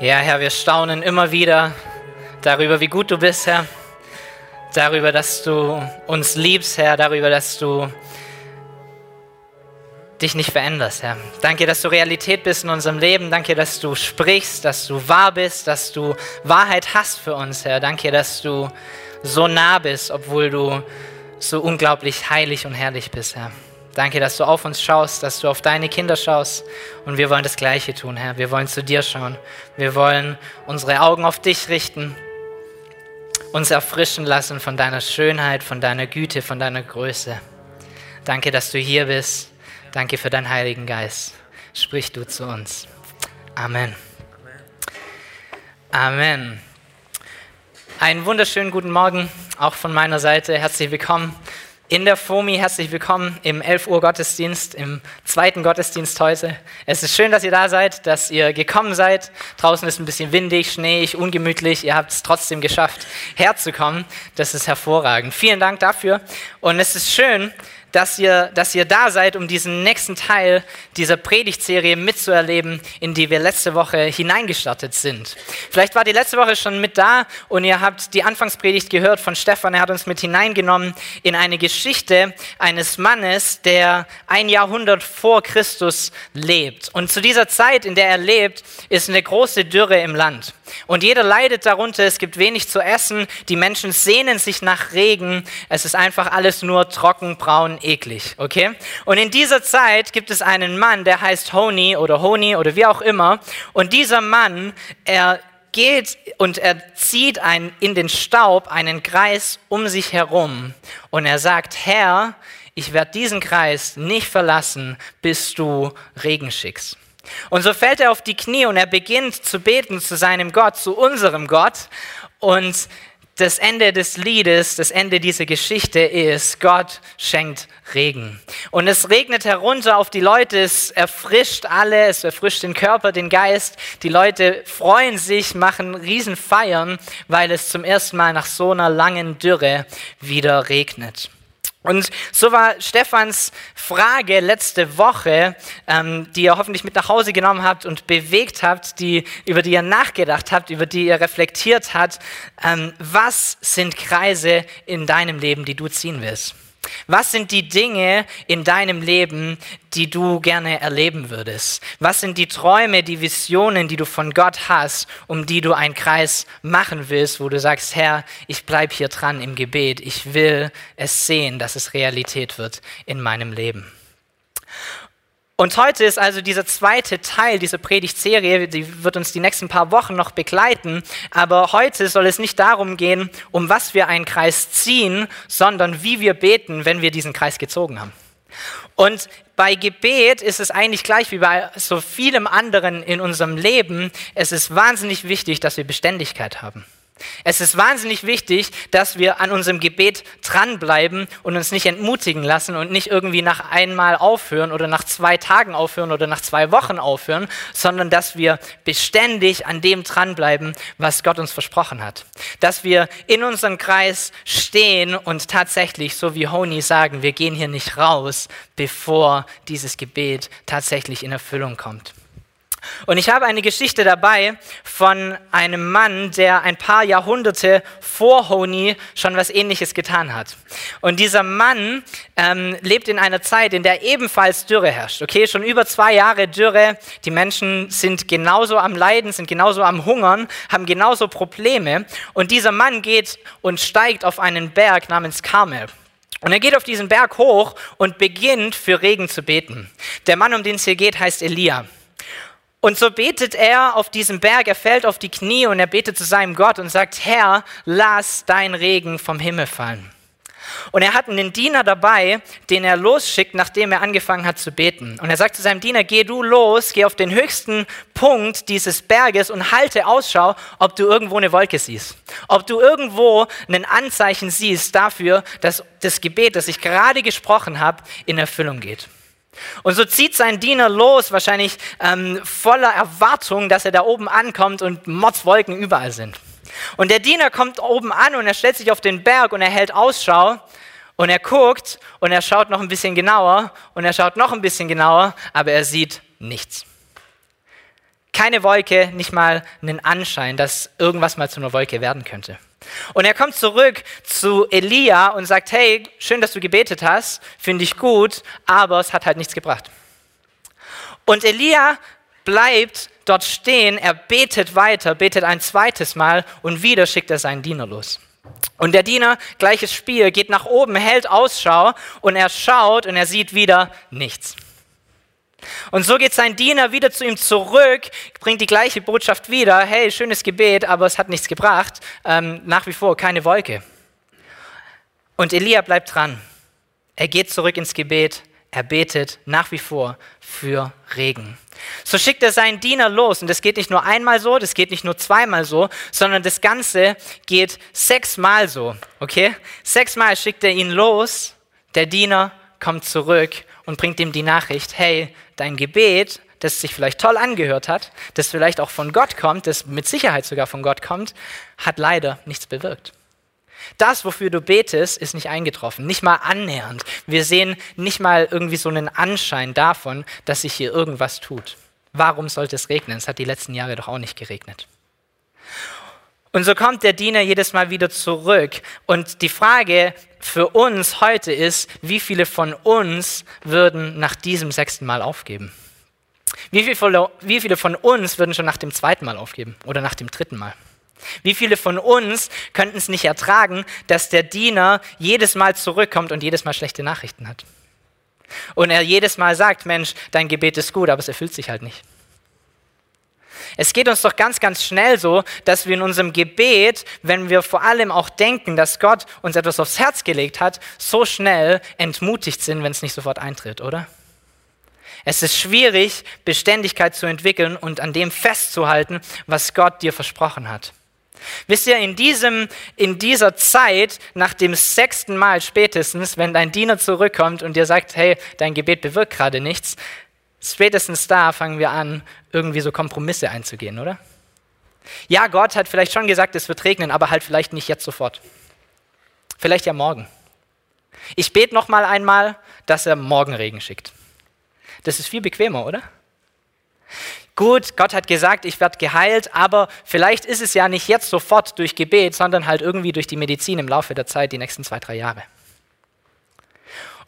Ja, Herr, wir staunen immer wieder darüber, wie gut du bist, Herr. Darüber, dass du uns liebst, Herr. Darüber, dass du dich nicht veränderst, Herr. Danke, dass du Realität bist in unserem Leben. Danke, dass du sprichst, dass du wahr bist, dass du Wahrheit hast für uns, Herr. Danke, dass du so nah bist, obwohl du so unglaublich heilig und herrlich bist, Herr. Danke, dass du auf uns schaust, dass du auf deine Kinder schaust. Und wir wollen das Gleiche tun, Herr. Wir wollen zu dir schauen. Wir wollen unsere Augen auf dich richten, uns erfrischen lassen von deiner Schönheit, von deiner Güte, von deiner Größe. Danke, dass du hier bist. Danke für deinen Heiligen Geist. Sprich du zu uns. Amen. Amen. Einen wunderschönen guten Morgen auch von meiner Seite. Herzlich willkommen in der FOMI. Herzlich willkommen im 11 Uhr Gottesdienst, im zweiten Gottesdienst heute. Es ist schön, dass ihr da seid, dass ihr gekommen seid. Draußen ist ein bisschen windig, schneeig, ungemütlich. Ihr habt es trotzdem geschafft, herzukommen. Das ist hervorragend. Vielen Dank dafür. Und es ist schön, dass ihr, dass ihr da seid, um diesen nächsten Teil dieser Predigtserie mitzuerleben, in die wir letzte Woche hineingestartet sind. Vielleicht war die letzte Woche schon mit da und ihr habt die Anfangspredigt gehört von Stefan. Er hat uns mit hineingenommen in eine Geschichte eines Mannes, der ein Jahrhundert vor Christus lebt. Und zu dieser Zeit, in der er lebt, ist eine große Dürre im Land. Und jeder leidet darunter, es gibt wenig zu essen, die Menschen sehnen sich nach Regen, es ist einfach alles nur trocken, braun, eklig, okay? Und in dieser Zeit gibt es einen Mann, der heißt Honi oder Honi oder wie auch immer, und dieser Mann, er geht und er zieht ein, in den Staub einen Kreis um sich herum und er sagt, Herr, ich werde diesen Kreis nicht verlassen, bis du Regen schickst. Und so fällt er auf die Knie und er beginnt zu beten zu seinem Gott, zu unserem Gott. Und das Ende des Liedes, das Ende dieser Geschichte ist, Gott schenkt Regen. Und es regnet herunter auf die Leute, es erfrischt alle, es erfrischt den Körper, den Geist. Die Leute freuen sich, machen Riesenfeiern, weil es zum ersten Mal nach so einer langen Dürre wieder regnet. Und so war Stefans Frage letzte Woche, ähm, die ihr hoffentlich mit nach Hause genommen habt und bewegt habt, die, über die ihr nachgedacht habt, über die ihr reflektiert habt. Ähm, was sind Kreise in deinem Leben, die du ziehen willst? Was sind die Dinge in deinem Leben, die du gerne erleben würdest? Was sind die Träume, die Visionen, die du von Gott hast, um die du einen Kreis machen willst, wo du sagst, Herr, ich bleibe hier dran im Gebet, ich will es sehen, dass es Realität wird in meinem Leben. Und heute ist also dieser zweite Teil dieser Predigtserie, die wird uns die nächsten paar Wochen noch begleiten. Aber heute soll es nicht darum gehen, um was wir einen Kreis ziehen, sondern wie wir beten, wenn wir diesen Kreis gezogen haben. Und bei Gebet ist es eigentlich gleich wie bei so vielem anderen in unserem Leben. Es ist wahnsinnig wichtig, dass wir Beständigkeit haben. Es ist wahnsinnig wichtig, dass wir an unserem Gebet dranbleiben und uns nicht entmutigen lassen und nicht irgendwie nach einmal aufhören oder nach zwei Tagen aufhören oder nach zwei Wochen aufhören, sondern dass wir beständig an dem dranbleiben, was Gott uns versprochen hat. Dass wir in unserem Kreis stehen und tatsächlich, so wie Honi sagen, wir gehen hier nicht raus, bevor dieses Gebet tatsächlich in Erfüllung kommt. Und ich habe eine Geschichte dabei von einem Mann, der ein paar Jahrhunderte vor Honi schon was Ähnliches getan hat. Und dieser Mann ähm, lebt in einer Zeit, in der ebenfalls Dürre herrscht. Okay, schon über zwei Jahre Dürre. Die Menschen sind genauso am Leiden, sind genauso am Hungern, haben genauso Probleme. Und dieser Mann geht und steigt auf einen Berg namens Karmel. Und er geht auf diesen Berg hoch und beginnt für Regen zu beten. Der Mann, um den es hier geht, heißt Elia. Und so betet er auf diesem Berg, er fällt auf die Knie und er betet zu seinem Gott und sagt, Herr, lass dein Regen vom Himmel fallen. Und er hat einen Diener dabei, den er losschickt, nachdem er angefangen hat zu beten. Und er sagt zu seinem Diener, geh du los, geh auf den höchsten Punkt dieses Berges und halte Ausschau, ob du irgendwo eine Wolke siehst. Ob du irgendwo ein Anzeichen siehst dafür, dass das Gebet, das ich gerade gesprochen habe, in Erfüllung geht. Und so zieht sein Diener los, wahrscheinlich ähm, voller Erwartung, dass er da oben ankommt und Mordswolken überall sind. Und der Diener kommt oben an und er stellt sich auf den Berg und er hält Ausschau und er guckt und er schaut noch ein bisschen genauer und er schaut noch ein bisschen genauer, aber er sieht nichts. Keine Wolke, nicht mal einen Anschein, dass irgendwas mal zu einer Wolke werden könnte. Und er kommt zurück zu Elia und sagt, hey, schön, dass du gebetet hast, finde ich gut, aber es hat halt nichts gebracht. Und Elia bleibt dort stehen, er betet weiter, betet ein zweites Mal und wieder schickt er seinen Diener los. Und der Diener, gleiches Spiel, geht nach oben, hält Ausschau und er schaut und er sieht wieder nichts. Und so geht sein Diener wieder zu ihm zurück, bringt die gleiche Botschaft wieder. Hey, schönes Gebet, aber es hat nichts gebracht. Ähm, nach wie vor keine Wolke. Und Elia bleibt dran. Er geht zurück ins Gebet. Er betet nach wie vor für Regen. So schickt er seinen Diener los. Und das geht nicht nur einmal so, das geht nicht nur zweimal so, sondern das Ganze geht sechsmal so. Okay? Sechsmal schickt er ihn los. Der Diener kommt zurück und bringt ihm die Nachricht, hey, dein Gebet, das sich vielleicht toll angehört hat, das vielleicht auch von Gott kommt, das mit Sicherheit sogar von Gott kommt, hat leider nichts bewirkt. Das, wofür du betest, ist nicht eingetroffen, nicht mal annähernd. Wir sehen nicht mal irgendwie so einen Anschein davon, dass sich hier irgendwas tut. Warum sollte es regnen? Es hat die letzten Jahre doch auch nicht geregnet. Und so kommt der Diener jedes Mal wieder zurück. Und die Frage für uns heute ist, wie viele von uns würden nach diesem sechsten Mal aufgeben? Wie viele von uns würden schon nach dem zweiten Mal aufgeben oder nach dem dritten Mal? Wie viele von uns könnten es nicht ertragen, dass der Diener jedes Mal zurückkommt und jedes Mal schlechte Nachrichten hat? Und er jedes Mal sagt, Mensch, dein Gebet ist gut, aber es erfüllt sich halt nicht. Es geht uns doch ganz, ganz schnell so, dass wir in unserem Gebet, wenn wir vor allem auch denken, dass Gott uns etwas aufs Herz gelegt hat, so schnell entmutigt sind, wenn es nicht sofort eintritt, oder? Es ist schwierig, Beständigkeit zu entwickeln und an dem festzuhalten, was Gott dir versprochen hat. Wisst ihr, in, diesem, in dieser Zeit, nach dem sechsten Mal spätestens, wenn dein Diener zurückkommt und dir sagt, hey, dein Gebet bewirkt gerade nichts, spätestens da fangen wir an, irgendwie so Kompromisse einzugehen, oder? Ja, Gott hat vielleicht schon gesagt, es wird regnen, aber halt vielleicht nicht jetzt sofort. Vielleicht ja morgen. Ich bete noch mal einmal, dass er morgen Regen schickt. Das ist viel bequemer, oder? Gut, Gott hat gesagt, ich werde geheilt, aber vielleicht ist es ja nicht jetzt sofort durch Gebet, sondern halt irgendwie durch die Medizin im Laufe der Zeit, die nächsten zwei, drei Jahre.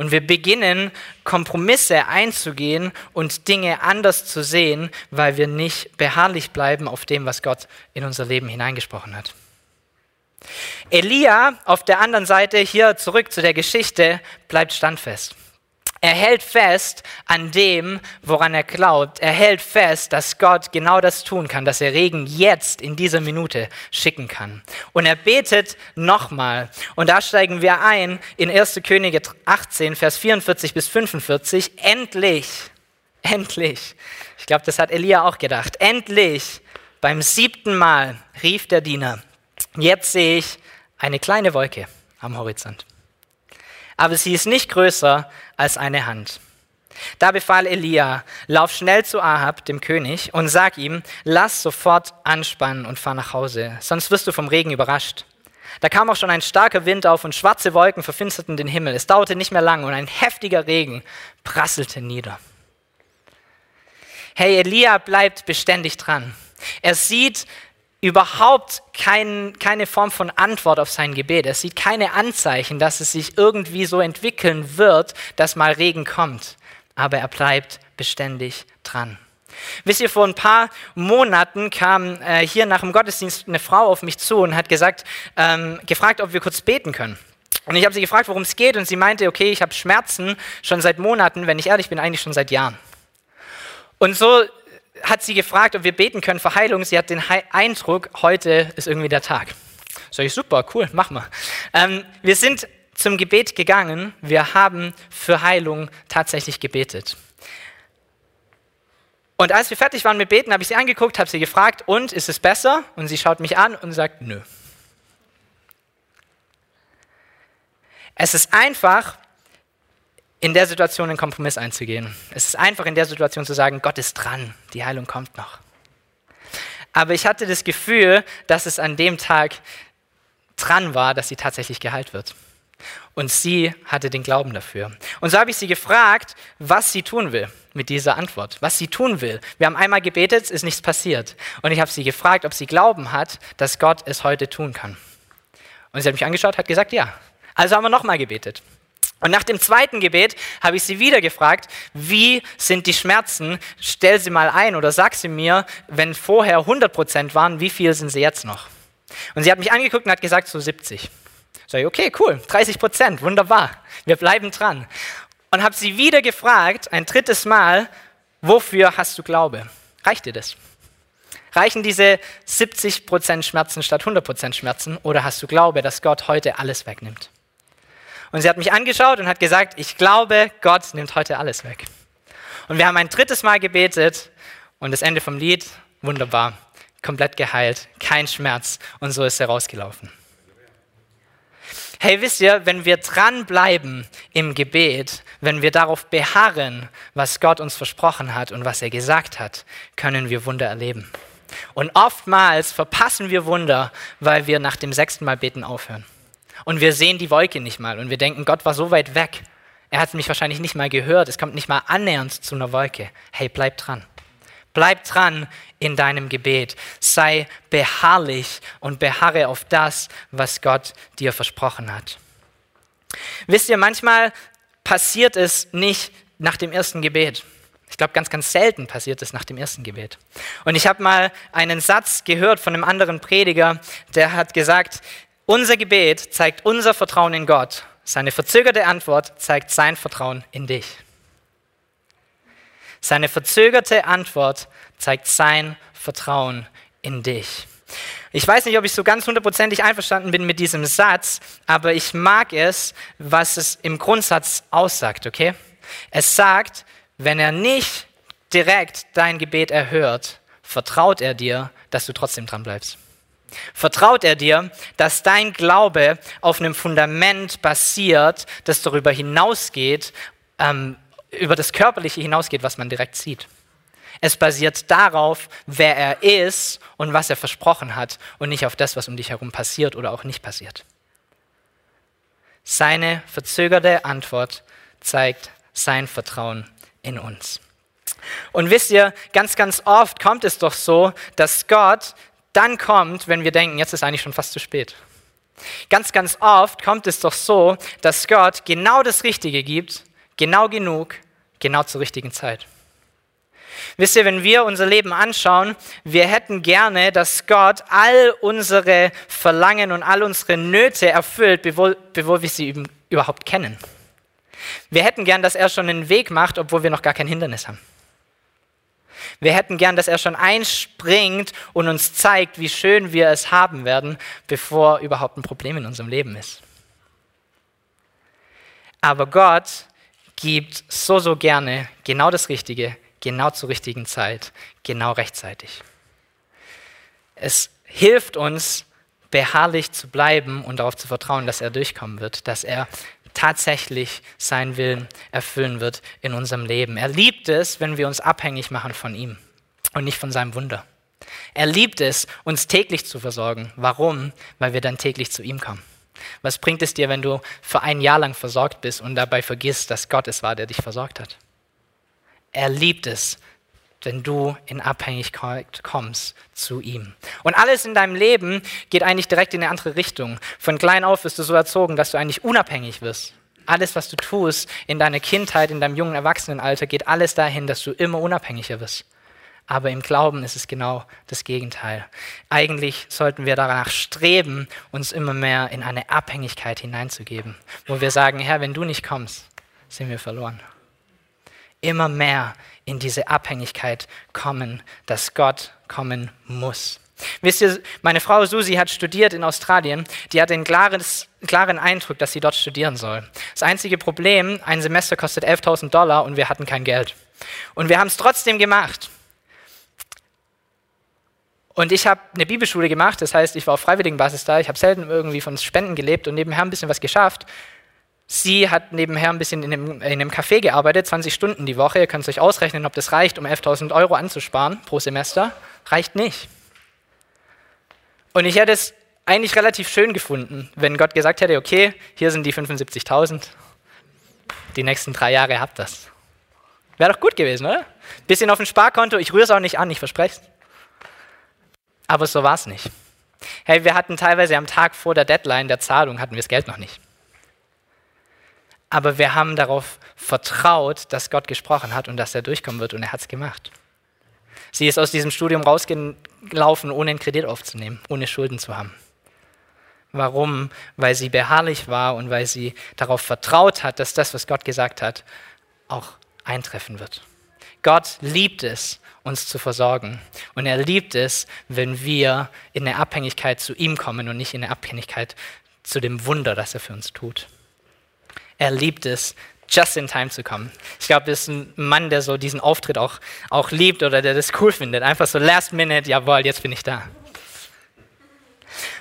Und wir beginnen, Kompromisse einzugehen und Dinge anders zu sehen, weil wir nicht beharrlich bleiben auf dem, was Gott in unser Leben hineingesprochen hat. Elia auf der anderen Seite, hier zurück zu der Geschichte, bleibt standfest. Er hält fest an dem, woran er glaubt. Er hält fest, dass Gott genau das tun kann, dass er Regen jetzt in dieser Minute schicken kann. Und er betet nochmal. Und da steigen wir ein in 1. Könige 18, Vers 44 bis 45. Endlich, endlich. Ich glaube, das hat Elia auch gedacht. Endlich, beim siebten Mal rief der Diener. Jetzt sehe ich eine kleine Wolke am Horizont aber sie ist nicht größer als eine Hand. Da befahl Elia, lauf schnell zu Ahab, dem König, und sag ihm, lass sofort anspannen und fahr nach Hause, sonst wirst du vom Regen überrascht. Da kam auch schon ein starker Wind auf und schwarze Wolken verfinsterten den Himmel. Es dauerte nicht mehr lang und ein heftiger Regen prasselte nieder. Hey, Elia bleibt beständig dran. Er sieht überhaupt kein, keine Form von Antwort auf sein Gebet. Er sieht keine Anzeichen, dass es sich irgendwie so entwickeln wird, dass mal Regen kommt. Aber er bleibt beständig dran. Wisst ihr, vor ein paar Monaten kam äh, hier nach dem Gottesdienst eine Frau auf mich zu und hat gesagt, ähm, gefragt, ob wir kurz beten können. Und ich habe sie gefragt, worum es geht, und sie meinte, okay, ich habe Schmerzen schon seit Monaten, wenn ich ehrlich bin, eigentlich schon seit Jahren. Und so hat sie gefragt, ob wir beten können für Heilung. Sie hat den Eindruck, heute ist irgendwie der Tag. Sag ich, super, cool, mach mal. Ähm, wir sind zum Gebet gegangen. Wir haben für Heilung tatsächlich gebetet. Und als wir fertig waren mit Beten, habe ich sie angeguckt, habe sie gefragt, und ist es besser? Und sie schaut mich an und sagt, nö. Es ist einfach, in der Situation einen Kompromiss einzugehen. Es ist einfach in der Situation zu sagen, Gott ist dran, die Heilung kommt noch. Aber ich hatte das Gefühl, dass es an dem Tag dran war, dass sie tatsächlich geheilt wird. Und sie hatte den Glauben dafür. Und so habe ich sie gefragt, was sie tun will. mit dieser Antwort, was sie tun will. Wir haben einmal gebetet, es ist nichts passiert. Und ich habe sie gefragt, ob sie Glauben hat, dass Gott es heute tun kann. Und sie hat mich angeschaut, hat gesagt, ja. Also haben wir nochmal gebetet. Und nach dem zweiten Gebet habe ich sie wieder gefragt, wie sind die Schmerzen? Stell sie mal ein oder sag sie mir, wenn vorher 100% waren, wie viel sind sie jetzt noch? Und sie hat mich angeguckt und hat gesagt, so 70. Sag ich, okay, cool, 30% wunderbar, wir bleiben dran. Und habe sie wieder gefragt, ein drittes Mal, wofür hast du Glaube? Reicht dir das? Reichen diese 70% Schmerzen statt 100% Schmerzen oder hast du Glaube, dass Gott heute alles wegnimmt? Und sie hat mich angeschaut und hat gesagt, ich glaube, Gott nimmt heute alles weg. Und wir haben ein drittes Mal gebetet und das Ende vom Lied, wunderbar, komplett geheilt, kein Schmerz und so ist er rausgelaufen. Hey, wisst ihr, wenn wir dranbleiben im Gebet, wenn wir darauf beharren, was Gott uns versprochen hat und was er gesagt hat, können wir Wunder erleben. Und oftmals verpassen wir Wunder, weil wir nach dem sechsten Mal beten aufhören. Und wir sehen die Wolke nicht mal und wir denken, Gott war so weit weg. Er hat mich wahrscheinlich nicht mal gehört. Es kommt nicht mal annähernd zu einer Wolke. Hey, bleib dran. Bleib dran in deinem Gebet. Sei beharrlich und beharre auf das, was Gott dir versprochen hat. Wisst ihr, manchmal passiert es nicht nach dem ersten Gebet. Ich glaube, ganz, ganz selten passiert es nach dem ersten Gebet. Und ich habe mal einen Satz gehört von einem anderen Prediger, der hat gesagt, unser Gebet zeigt unser Vertrauen in Gott. Seine verzögerte Antwort zeigt sein Vertrauen in dich. Seine verzögerte Antwort zeigt sein Vertrauen in dich. Ich weiß nicht, ob ich so ganz hundertprozentig einverstanden bin mit diesem Satz, aber ich mag es, was es im Grundsatz aussagt, okay? Es sagt, wenn er nicht direkt dein Gebet erhört, vertraut er dir, dass du trotzdem dran bleibst. Vertraut er dir, dass dein Glaube auf einem Fundament basiert, das darüber hinausgeht, ähm, über das Körperliche hinausgeht, was man direkt sieht. Es basiert darauf, wer er ist und was er versprochen hat und nicht auf das, was um dich herum passiert oder auch nicht passiert. Seine verzögerte Antwort zeigt sein Vertrauen in uns. Und wisst ihr, ganz, ganz oft kommt es doch so, dass Gott dann kommt, wenn wir denken, jetzt ist eigentlich schon fast zu spät. Ganz, ganz oft kommt es doch so, dass Gott genau das Richtige gibt, genau genug, genau zur richtigen Zeit. Wisst ihr, wenn wir unser Leben anschauen, wir hätten gerne, dass Gott all unsere Verlangen und all unsere Nöte erfüllt, bevor, wir sie überhaupt kennen. Wir hätten gern, dass er schon einen Weg macht, obwohl wir noch gar kein Hindernis haben. Wir hätten gern, dass er schon einspringt und uns zeigt, wie schön wir es haben werden, bevor überhaupt ein Problem in unserem Leben ist. Aber Gott gibt so, so gerne genau das Richtige, genau zur richtigen Zeit, genau rechtzeitig. Es hilft uns, beharrlich zu bleiben und darauf zu vertrauen, dass er durchkommen wird, dass er tatsächlich seinen Willen erfüllen wird in unserem Leben. Er liebt es, wenn wir uns abhängig machen von ihm und nicht von seinem Wunder. Er liebt es, uns täglich zu versorgen. Warum? Weil wir dann täglich zu ihm kommen. Was bringt es dir, wenn du für ein Jahr lang versorgt bist und dabei vergisst, dass Gott es war, der dich versorgt hat? Er liebt es, wenn du in Abhängigkeit kommst zu ihm. Und alles in deinem Leben geht eigentlich direkt in eine andere Richtung. Von klein auf wirst du so erzogen, dass du eigentlich unabhängig wirst. Alles, was du tust in deiner Kindheit, in deinem jungen Erwachsenenalter, geht alles dahin, dass du immer unabhängiger wirst. Aber im Glauben ist es genau das Gegenteil. Eigentlich sollten wir danach streben, uns immer mehr in eine Abhängigkeit hineinzugeben, wo wir sagen, Herr, wenn du nicht kommst, sind wir verloren immer mehr in diese Abhängigkeit kommen, dass Gott kommen muss. Wisst ihr, meine Frau Susi hat studiert in Australien. Die hat den klares, klaren Eindruck, dass sie dort studieren soll. Das einzige Problem, ein Semester kostet 11.000 Dollar und wir hatten kein Geld. Und wir haben es trotzdem gemacht. Und ich habe eine Bibelschule gemacht, das heißt, ich war auf Freiwilligenbasis da, ich habe selten irgendwie von Spenden gelebt und nebenher ein bisschen was geschafft. Sie hat nebenher ein bisschen in einem, in einem Café gearbeitet, 20 Stunden die Woche. Ihr könnt es euch ausrechnen, ob das reicht, um 11.000 Euro anzusparen pro Semester. Reicht nicht. Und ich hätte es eigentlich relativ schön gefunden, wenn Gott gesagt hätte, okay, hier sind die 75.000, die nächsten drei Jahre habt das. Wäre doch gut gewesen, oder? Bisschen auf dem Sparkonto, ich rühre es auch nicht an, ich verspreche es. Aber so war es nicht. Hey, wir hatten teilweise am Tag vor der Deadline der Zahlung, hatten wir das Geld noch nicht. Aber wir haben darauf vertraut, dass Gott gesprochen hat und dass er durchkommen wird und er hat es gemacht. Sie ist aus diesem Studium rausgelaufen, ohne einen Kredit aufzunehmen, ohne Schulden zu haben. Warum? Weil sie beharrlich war und weil sie darauf vertraut hat, dass das, was Gott gesagt hat, auch eintreffen wird. Gott liebt es, uns zu versorgen. Und er liebt es, wenn wir in eine Abhängigkeit zu ihm kommen und nicht in eine Abhängigkeit zu dem Wunder, das er für uns tut. Er liebt es, just in time zu kommen. Ich glaube, das ist ein Mann, der so diesen Auftritt auch, auch liebt oder der das cool findet. Einfach so last minute, jawohl, jetzt bin ich da.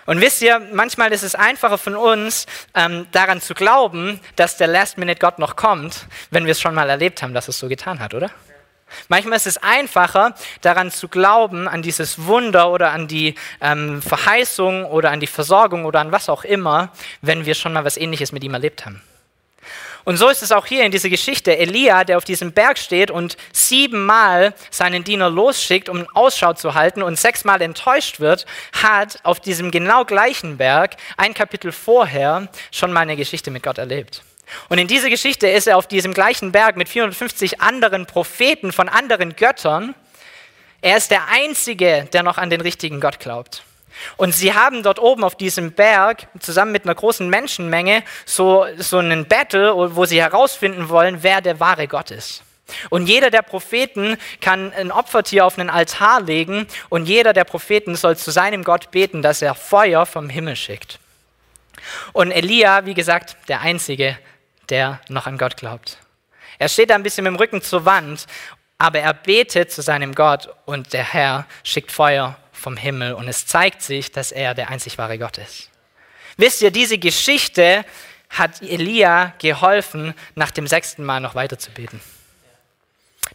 Und wisst ihr, manchmal ist es einfacher von uns, ähm, daran zu glauben, dass der Last-Minute-Gott noch kommt, wenn wir es schon mal erlebt haben, dass es so getan hat, oder? Manchmal ist es einfacher, daran zu glauben, an dieses Wunder oder an die ähm, Verheißung oder an die Versorgung oder an was auch immer, wenn wir schon mal was Ähnliches mit ihm erlebt haben. Und so ist es auch hier in dieser Geschichte. Elia, der auf diesem Berg steht und siebenmal seinen Diener losschickt, um Ausschau zu halten und sechsmal enttäuscht wird, hat auf diesem genau gleichen Berg ein Kapitel vorher schon mal eine Geschichte mit Gott erlebt. Und in dieser Geschichte ist er auf diesem gleichen Berg mit 450 anderen Propheten von anderen Göttern. Er ist der Einzige, der noch an den richtigen Gott glaubt. Und sie haben dort oben auf diesem Berg zusammen mit einer großen Menschenmenge so, so einen Battle, wo sie herausfinden wollen, wer der wahre Gott ist. Und jeder der Propheten kann ein Opfertier auf einen Altar legen und jeder der Propheten soll zu seinem Gott beten, dass er Feuer vom Himmel schickt. Und Elia, wie gesagt, der Einzige, der noch an Gott glaubt. Er steht da ein bisschen mit dem Rücken zur Wand, aber er betet zu seinem Gott und der Herr schickt Feuer vom Himmel und es zeigt sich, dass er der einzig wahre Gott ist. Wisst ihr, diese Geschichte hat Elia geholfen, nach dem sechsten Mal noch weiter zu beten.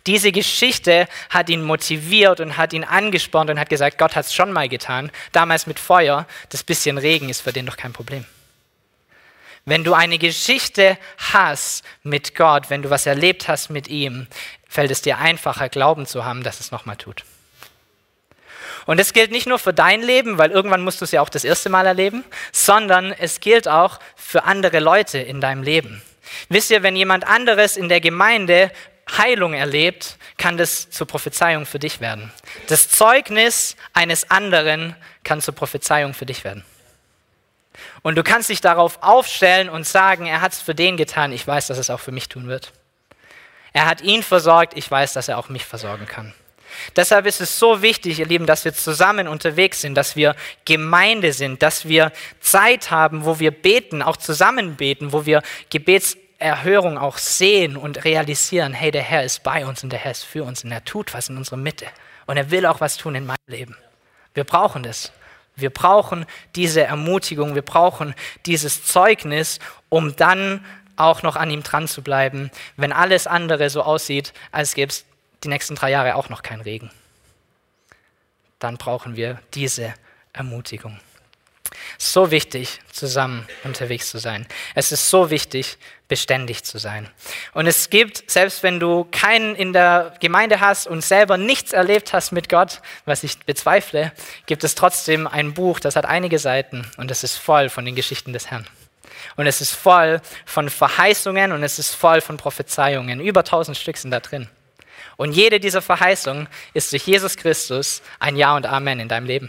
Diese Geschichte hat ihn motiviert und hat ihn angespornt und hat gesagt, Gott hat es schon mal getan, damals mit Feuer, das bisschen Regen ist für den doch kein Problem. Wenn du eine Geschichte hast mit Gott, wenn du was erlebt hast mit ihm, fällt es dir einfacher, Glauben zu haben, dass es nochmal tut. Und es gilt nicht nur für dein Leben, weil irgendwann musst du es ja auch das erste Mal erleben, sondern es gilt auch für andere Leute in deinem Leben. Wisst ihr, wenn jemand anderes in der Gemeinde Heilung erlebt, kann das zur Prophezeiung für dich werden. Das Zeugnis eines anderen kann zur Prophezeiung für dich werden. Und du kannst dich darauf aufstellen und sagen, er hat es für den getan, ich weiß, dass es auch für mich tun wird. Er hat ihn versorgt, ich weiß, dass er auch mich versorgen kann. Deshalb ist es so wichtig, ihr Lieben, dass wir zusammen unterwegs sind, dass wir Gemeinde sind, dass wir Zeit haben, wo wir beten, auch zusammen beten, wo wir Gebetserhörung auch sehen und realisieren, hey, der Herr ist bei uns und der Herr ist für uns und er tut was in unserer Mitte und er will auch was tun in meinem Leben. Wir brauchen das. Wir brauchen diese Ermutigung, wir brauchen dieses Zeugnis, um dann auch noch an ihm dran zu bleiben, wenn alles andere so aussieht, als gäbe es die nächsten drei Jahre auch noch kein Regen. Dann brauchen wir diese Ermutigung. So wichtig, zusammen unterwegs zu sein. Es ist so wichtig, beständig zu sein. Und es gibt, selbst wenn du keinen in der Gemeinde hast und selber nichts erlebt hast mit Gott, was ich bezweifle, gibt es trotzdem ein Buch, das hat einige Seiten und es ist voll von den Geschichten des Herrn. Und es ist voll von Verheißungen und es ist voll von Prophezeiungen. Über tausend Stück sind da drin. Und jede dieser Verheißungen ist durch Jesus Christus ein Ja und Amen in deinem Leben.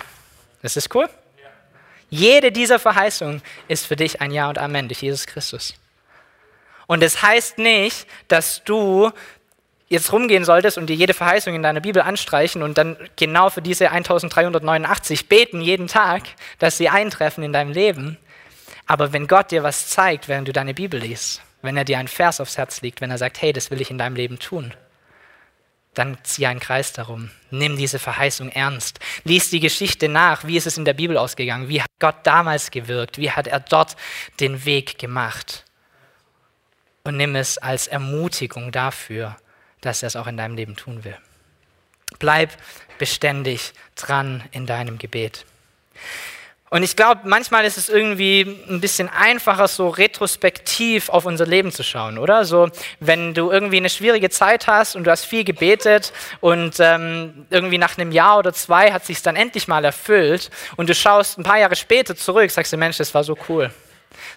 Das ist cool? Jede dieser Verheißungen ist für dich ein Ja und Amen durch Jesus Christus. Und es das heißt nicht, dass du jetzt rumgehen solltest und dir jede Verheißung in deiner Bibel anstreichen und dann genau für diese 1389 beten jeden Tag, dass sie eintreffen in deinem Leben. Aber wenn Gott dir was zeigt, während du deine Bibel liest, wenn er dir einen Vers aufs Herz legt, wenn er sagt, hey, das will ich in deinem Leben tun, dann zieh einen Kreis darum. Nimm diese Verheißung ernst. Lies die Geschichte nach. Wie ist es in der Bibel ausgegangen? Wie hat Gott damals gewirkt? Wie hat er dort den Weg gemacht? Und nimm es als Ermutigung dafür, dass er es auch in deinem Leben tun will. Bleib beständig dran in deinem Gebet. Und ich glaube, manchmal ist es irgendwie ein bisschen einfacher, so retrospektiv auf unser Leben zu schauen, oder? So, wenn du irgendwie eine schwierige Zeit hast und du hast viel gebetet und ähm, irgendwie nach einem Jahr oder zwei hat sich dann endlich mal erfüllt und du schaust ein paar Jahre später zurück, sagst du, Mensch, das war so cool.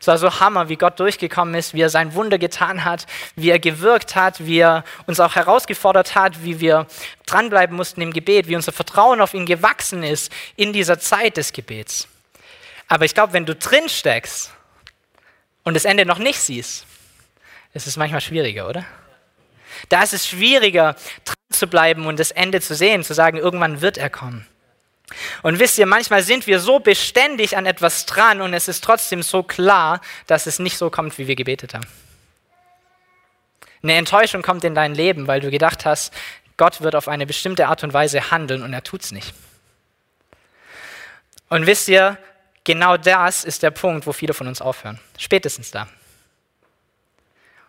Es war so Hammer, wie Gott durchgekommen ist, wie er sein Wunder getan hat, wie er gewirkt hat, wie er uns auch herausgefordert hat, wie wir dranbleiben mussten im Gebet, wie unser Vertrauen auf ihn gewachsen ist in dieser Zeit des Gebets. Aber ich glaube, wenn du drin steckst und das Ende noch nicht siehst, ist es manchmal schwieriger, oder? Da ist es schwieriger, dran zu bleiben und das Ende zu sehen, zu sagen, irgendwann wird er kommen. Und wisst ihr, manchmal sind wir so beständig an etwas dran und es ist trotzdem so klar, dass es nicht so kommt, wie wir gebetet haben. Eine Enttäuschung kommt in dein Leben, weil du gedacht hast, Gott wird auf eine bestimmte Art und Weise handeln und er tut es nicht. Und wisst ihr, genau das ist der Punkt, wo viele von uns aufhören. Spätestens da.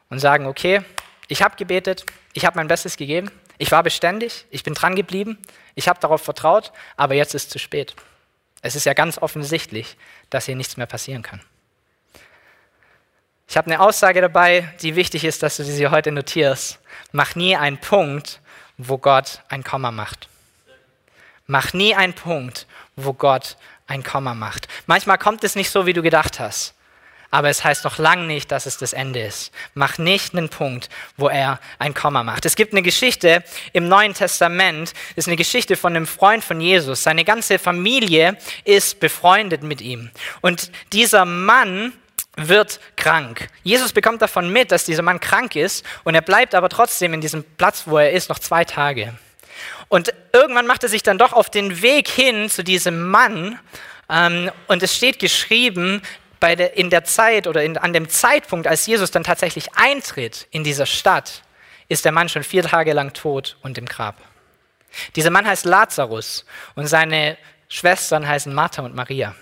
Und sagen, okay, ich habe gebetet, ich habe mein Bestes gegeben, ich war beständig, ich bin dran geblieben, ich habe darauf vertraut, aber jetzt ist es zu spät. Es ist ja ganz offensichtlich, dass hier nichts mehr passieren kann. Ich habe eine Aussage dabei, die wichtig ist, dass du sie heute notierst. Mach nie einen Punkt, wo Gott ein Komma macht. Mach nie einen Punkt, wo Gott ein Komma macht. Manchmal kommt es nicht so, wie du gedacht hast aber es heißt noch lange nicht, dass es das Ende ist. Mach nicht einen Punkt, wo er ein Komma macht. Es gibt eine Geschichte im Neuen Testament, ist eine Geschichte von einem Freund von Jesus. Seine ganze Familie ist befreundet mit ihm. Und dieser Mann wird krank. Jesus bekommt davon mit, dass dieser Mann krank ist und er bleibt aber trotzdem in diesem Platz, wo er ist, noch zwei Tage. Und irgendwann macht er sich dann doch auf den Weg hin zu diesem Mann ähm, und es steht geschrieben, bei der, in der Zeit oder in, an dem Zeitpunkt, als Jesus dann tatsächlich eintritt in dieser Stadt, ist der Mann schon vier Tage lang tot und im Grab. Dieser Mann heißt Lazarus und seine Schwestern heißen Martha und Maria.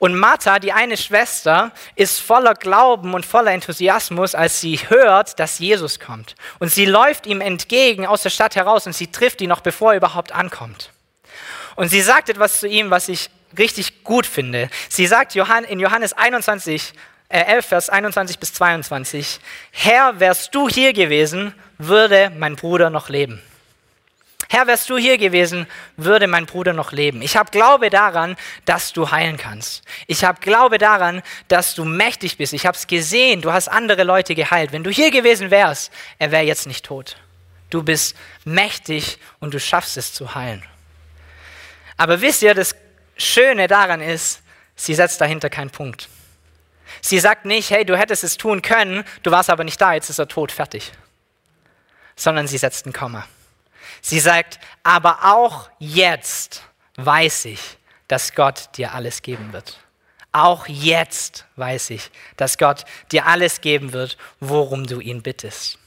Und Martha, die eine Schwester, ist voller Glauben und voller Enthusiasmus, als sie hört, dass Jesus kommt. Und sie läuft ihm entgegen aus der Stadt heraus und sie trifft ihn noch, bevor er überhaupt ankommt. Und sie sagt etwas zu ihm, was ich richtig gut finde. Sie sagt in Johannes 21, äh 11, Vers 21 bis 22, Herr, wärst du hier gewesen, würde mein Bruder noch leben. Herr, wärst du hier gewesen, würde mein Bruder noch leben. Ich habe Glaube daran, dass du heilen kannst. Ich habe Glaube daran, dass du mächtig bist. Ich habe es gesehen, du hast andere Leute geheilt. Wenn du hier gewesen wärst, er wäre jetzt nicht tot. Du bist mächtig und du schaffst es zu heilen. Aber wisst ihr, das Schöne daran ist, sie setzt dahinter keinen Punkt. Sie sagt nicht, hey, du hättest es tun können, du warst aber nicht da, jetzt ist er tot, fertig. Sondern sie setzt ein Komma. Sie sagt, aber auch jetzt weiß ich, dass Gott dir alles geben wird. Auch jetzt weiß ich, dass Gott dir alles geben wird, worum du ihn bittest.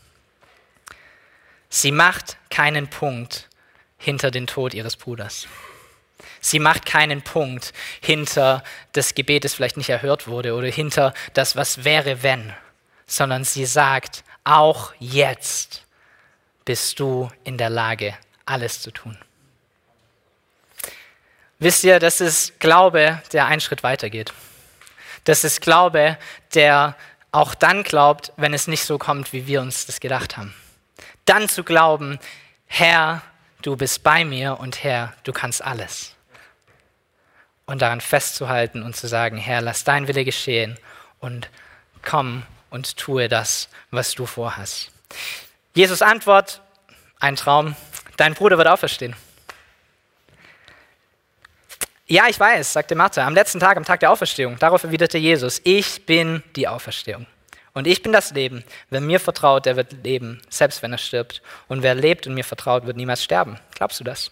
Sie macht keinen Punkt hinter den Tod ihres Bruders. Sie macht keinen Punkt hinter das Gebet, das vielleicht nicht erhört wurde oder hinter das, was wäre, wenn, sondern sie sagt, auch jetzt bist du in der Lage, alles zu tun. Wisst ihr, das ist Glaube, der einen Schritt weitergeht. Das ist Glaube, der auch dann glaubt, wenn es nicht so kommt, wie wir uns das gedacht haben. Dann zu glauben, Herr, du bist bei mir und Herr, du kannst alles und daran festzuhalten und zu sagen, Herr, lass dein Wille geschehen und komm und tue das, was du vorhast. Jesus Antwort, ein Traum, dein Bruder wird auferstehen. Ja, ich weiß, sagte Martha, am letzten Tag, am Tag der Auferstehung. Darauf erwiderte Jesus, ich bin die Auferstehung. Und ich bin das Leben. Wer mir vertraut, der wird leben, selbst wenn er stirbt. Und wer lebt und mir vertraut, wird niemals sterben. Glaubst du das?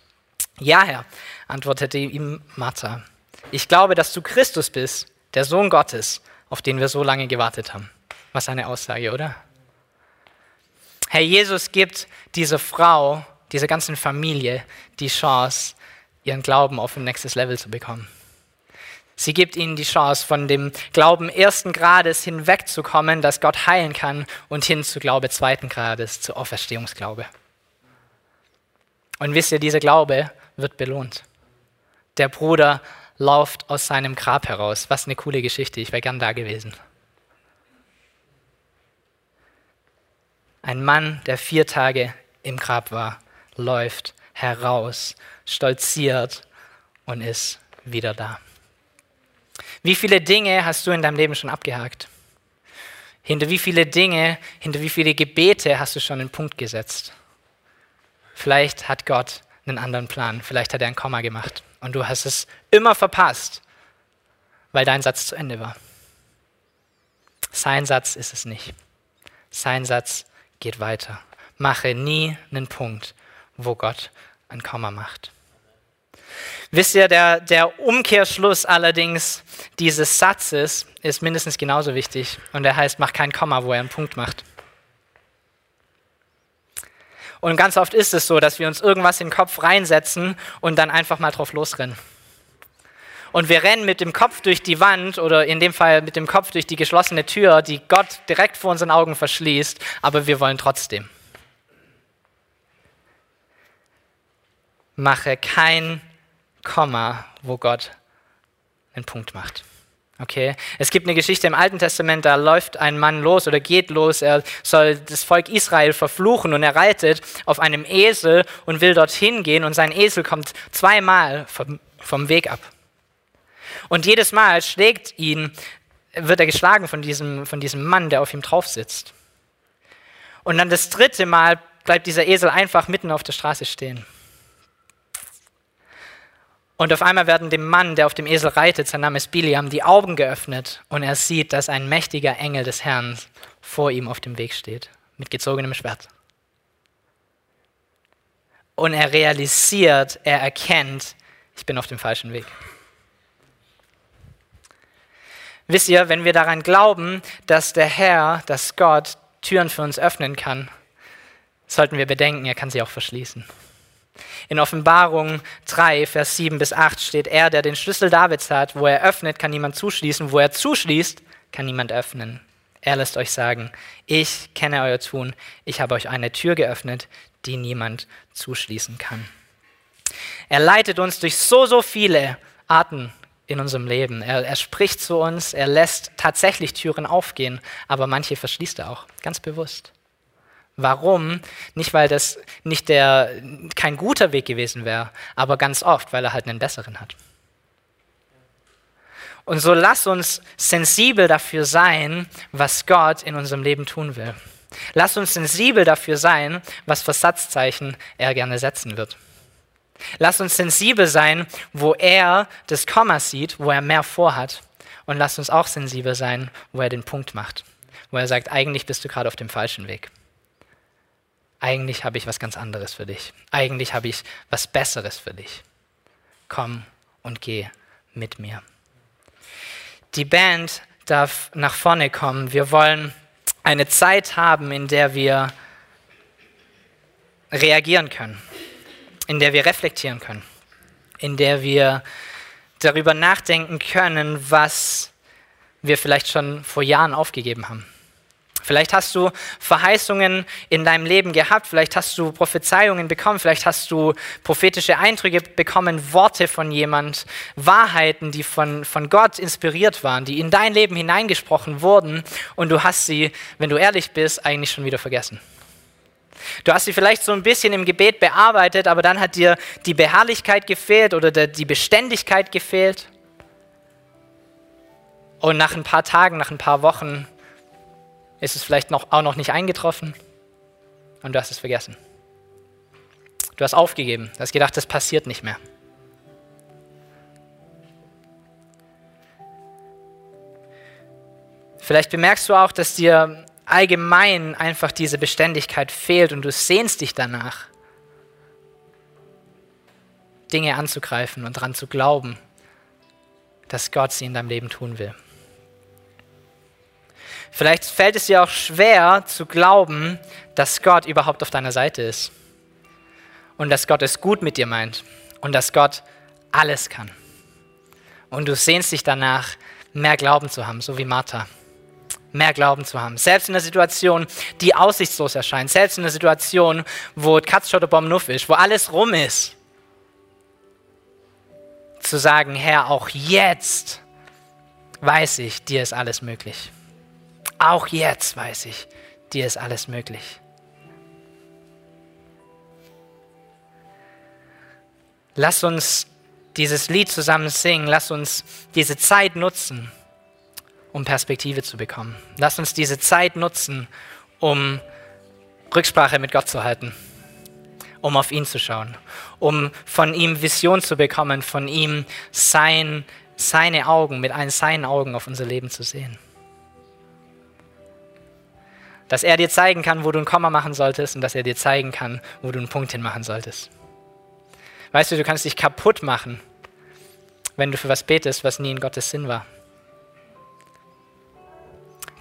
Ja, Herr, antwortete ihm Martha. Ich glaube, dass du Christus bist, der Sohn Gottes, auf den wir so lange gewartet haben. Was eine Aussage, oder? Herr Jesus gibt dieser Frau, dieser ganzen Familie die Chance, ihren Glauben auf ein nächstes Level zu bekommen. Sie gibt ihnen die Chance, von dem Glauben ersten Grades hinwegzukommen, dass Gott heilen kann, und hin zu Glaube zweiten Grades, zu Auferstehungsglaube. Und wisst ihr, dieser Glaube wird belohnt. Der Bruder läuft aus seinem Grab heraus. Was eine coole Geschichte, ich wäre gern da gewesen. Ein Mann, der vier Tage im Grab war, läuft heraus, stolziert und ist wieder da. Wie viele Dinge hast du in deinem Leben schon abgehakt? Hinter wie viele Dinge, hinter wie viele Gebete hast du schon einen Punkt gesetzt? Vielleicht hat Gott einen anderen Plan, vielleicht hat er ein Komma gemacht und du hast es immer verpasst, weil dein Satz zu Ende war. Sein Satz ist es nicht. Sein Satz geht weiter. Mache nie einen Punkt, wo Gott ein Komma macht. Wisst ihr, der, der Umkehrschluss allerdings dieses Satzes ist mindestens genauso wichtig und er heißt, mach kein Komma, wo er einen Punkt macht. Und ganz oft ist es so, dass wir uns irgendwas in den Kopf reinsetzen und dann einfach mal drauf losrennen. Und wir rennen mit dem Kopf durch die Wand oder in dem Fall mit dem Kopf durch die geschlossene Tür, die Gott direkt vor unseren Augen verschließt, aber wir wollen trotzdem. Mache kein Komma, wo Gott einen Punkt macht. Okay? Es gibt eine Geschichte im Alten Testament, da läuft ein Mann los oder geht los, er soll das Volk Israel verfluchen und er reitet auf einem Esel und will dorthin gehen und sein Esel kommt zweimal vom, vom Weg ab. Und jedes Mal schlägt ihn, wird er geschlagen von diesem, von diesem Mann, der auf ihm drauf sitzt. Und dann das dritte Mal bleibt dieser Esel einfach mitten auf der Straße stehen. Und auf einmal werden dem Mann, der auf dem Esel reitet, sein Name ist Biliam, die Augen geöffnet und er sieht, dass ein mächtiger Engel des Herrn vor ihm auf dem Weg steht, mit gezogenem Schwert. Und er realisiert, er erkennt, ich bin auf dem falschen Weg. Wisst ihr, wenn wir daran glauben, dass der Herr, dass Gott Türen für uns öffnen kann, sollten wir bedenken, er kann sie auch verschließen. In Offenbarung 3, Vers 7 bis 8 steht, er, der den Schlüssel Davids hat, wo er öffnet, kann niemand zuschließen, wo er zuschließt, kann niemand öffnen. Er lässt euch sagen, ich kenne euer Tun, ich habe euch eine Tür geöffnet, die niemand zuschließen kann. Er leitet uns durch so, so viele Arten in unserem Leben. Er, er spricht zu uns, er lässt tatsächlich Türen aufgehen, aber manche verschließt er auch, ganz bewusst. Warum? Nicht, weil das nicht der, kein guter Weg gewesen wäre, aber ganz oft, weil er halt einen besseren hat. Und so lass uns sensibel dafür sein, was Gott in unserem Leben tun will. Lass uns sensibel dafür sein, was für Satzzeichen er gerne setzen wird. Lass uns sensibel sein, wo er das Komma sieht, wo er mehr vorhat. Und lass uns auch sensibel sein, wo er den Punkt macht. Wo er sagt, eigentlich bist du gerade auf dem falschen Weg eigentlich habe ich was ganz anderes für dich. Eigentlich habe ich was Besseres für dich. Komm und geh mit mir. Die Band darf nach vorne kommen. Wir wollen eine Zeit haben, in der wir reagieren können, in der wir reflektieren können, in der wir darüber nachdenken können, was wir vielleicht schon vor Jahren aufgegeben haben. Vielleicht hast du Verheißungen in deinem Leben gehabt, vielleicht hast du Prophezeiungen bekommen, vielleicht hast du prophetische Eindrücke bekommen, Worte von jemand, Wahrheiten, die von, von Gott inspiriert waren, die in dein Leben hineingesprochen wurden und du hast sie, wenn du ehrlich bist, eigentlich schon wieder vergessen. Du hast sie vielleicht so ein bisschen im Gebet bearbeitet, aber dann hat dir die Beharrlichkeit gefehlt oder die Beständigkeit gefehlt. Und nach ein paar Tagen, nach ein paar Wochen ist es vielleicht noch, auch noch nicht eingetroffen und du hast es vergessen. Du hast aufgegeben, du hast gedacht, das passiert nicht mehr. Vielleicht bemerkst du auch, dass dir allgemein einfach diese Beständigkeit fehlt und du sehnst dich danach, Dinge anzugreifen und daran zu glauben, dass Gott sie in deinem Leben tun will. Vielleicht fällt es dir auch schwer zu glauben, dass Gott überhaupt auf deiner Seite ist. Und dass Gott es gut mit dir meint. Und dass Gott alles kann. Und du sehnst dich danach, mehr Glauben zu haben, so wie Martha. Mehr Glauben zu haben. Selbst in einer Situation, die aussichtslos erscheint. Selbst in einer Situation, wo Katz oder Nuff ist, wo alles rum ist. zu sagen, Herr, auch jetzt weiß ich, dir ist alles möglich. Auch jetzt weiß ich, dir ist alles möglich. Lass uns dieses Lied zusammen singen. Lass uns diese Zeit nutzen, um Perspektive zu bekommen. Lass uns diese Zeit nutzen, um Rücksprache mit Gott zu halten, um auf ihn zu schauen, um von ihm Vision zu bekommen, von ihm sein, seine Augen, mit allen seinen Augen auf unser Leben zu sehen. Dass er dir zeigen kann, wo du ein Komma machen solltest und dass er dir zeigen kann, wo du einen Punkt hinmachen solltest. Weißt du, du kannst dich kaputt machen, wenn du für was betest, was nie in Gottes Sinn war.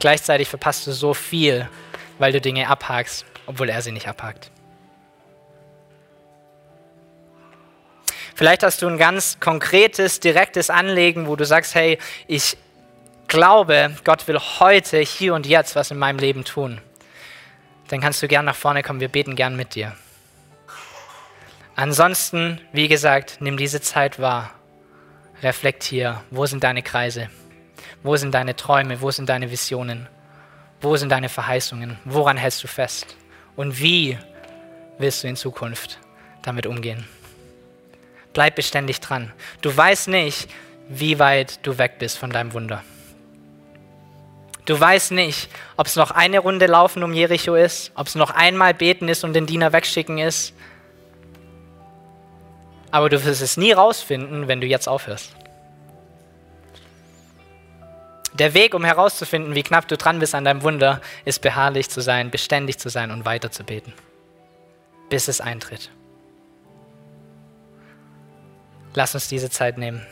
Gleichzeitig verpasst du so viel, weil du Dinge abhakst, obwohl er sie nicht abhakt. Vielleicht hast du ein ganz konkretes, direktes Anliegen, wo du sagst, hey, ich glaube, Gott will heute, hier und jetzt was in meinem Leben tun. Dann kannst du gern nach vorne kommen, wir beten gern mit dir. Ansonsten, wie gesagt, nimm diese Zeit wahr. Reflektier, wo sind deine Kreise? Wo sind deine Träume? Wo sind deine Visionen? Wo sind deine Verheißungen? Woran hältst du fest? Und wie willst du in Zukunft damit umgehen? Bleib beständig dran. Du weißt nicht, wie weit du weg bist von deinem Wunder. Du weißt nicht, ob es noch eine Runde laufen um Jericho ist, ob es noch einmal beten ist und den Diener wegschicken ist, aber du wirst es nie rausfinden, wenn du jetzt aufhörst. Der Weg, um herauszufinden, wie knapp du dran bist an deinem Wunder, ist beharrlich zu sein, beständig zu sein und weiter zu beten, bis es eintritt. Lass uns diese Zeit nehmen.